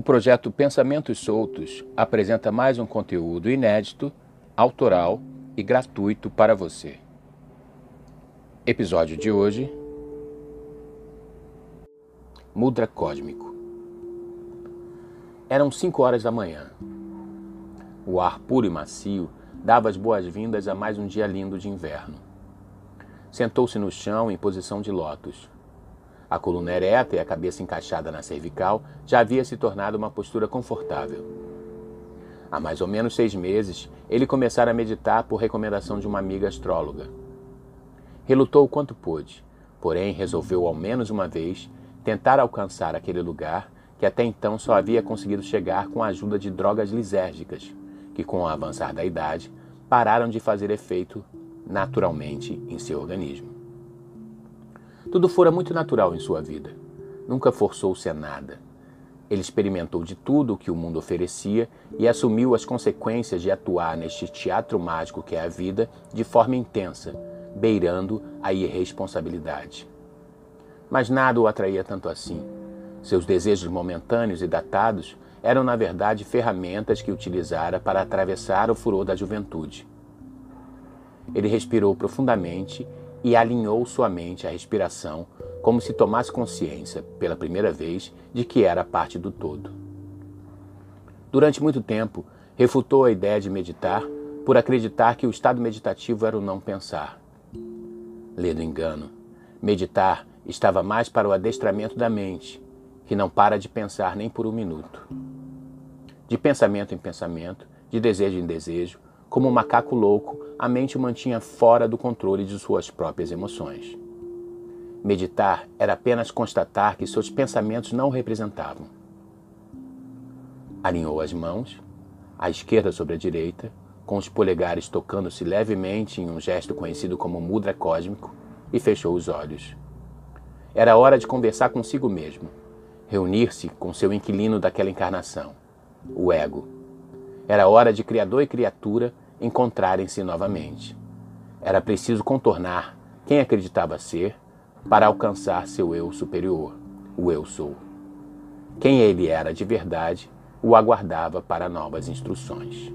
projeto Pensamentos Soltos apresenta mais um conteúdo inédito, autoral e gratuito para você. Episódio de hoje: Mudra Cósmico. Eram 5 horas da manhã. O ar puro e macio dava as boas-vindas a mais um dia lindo de inverno. Sentou-se no chão em posição de lótus a coluna ereta e a cabeça encaixada na cervical já havia se tornado uma postura confortável. Há mais ou menos seis meses, ele começara a meditar por recomendação de uma amiga astróloga. Relutou o quanto pôde, porém resolveu ao menos uma vez tentar alcançar aquele lugar que até então só havia conseguido chegar com a ajuda de drogas lisérgicas, que com o avançar da idade pararam de fazer efeito naturalmente em seu organismo. Tudo fora muito natural em sua vida. Nunca forçou-se a nada. Ele experimentou de tudo o que o mundo oferecia e assumiu as consequências de atuar neste teatro mágico que é a vida de forma intensa, beirando a irresponsabilidade. Mas nada o atraía tanto assim. Seus desejos momentâneos e datados eram, na verdade, ferramentas que utilizara para atravessar o furor da juventude. Ele respirou profundamente e alinhou sua mente à respiração, como se tomasse consciência, pela primeira vez, de que era parte do todo. Durante muito tempo, refutou a ideia de meditar por acreditar que o estado meditativo era o não pensar. Lê do engano. Meditar estava mais para o adestramento da mente, que não para de pensar nem por um minuto. De pensamento em pensamento, de desejo em desejo, como um macaco louco, a mente o mantinha fora do controle de suas próprias emoções. Meditar era apenas constatar que seus pensamentos não o representavam. Alinhou as mãos, à esquerda sobre a direita, com os polegares tocando-se levemente em um gesto conhecido como mudra cósmico, e fechou os olhos. Era hora de conversar consigo mesmo, reunir-se com seu inquilino daquela encarnação, o ego. Era hora de criador e criatura encontrarem-se novamente. Era preciso contornar quem acreditava ser para alcançar seu eu superior, o eu sou. Quem ele era de verdade o aguardava para novas instruções.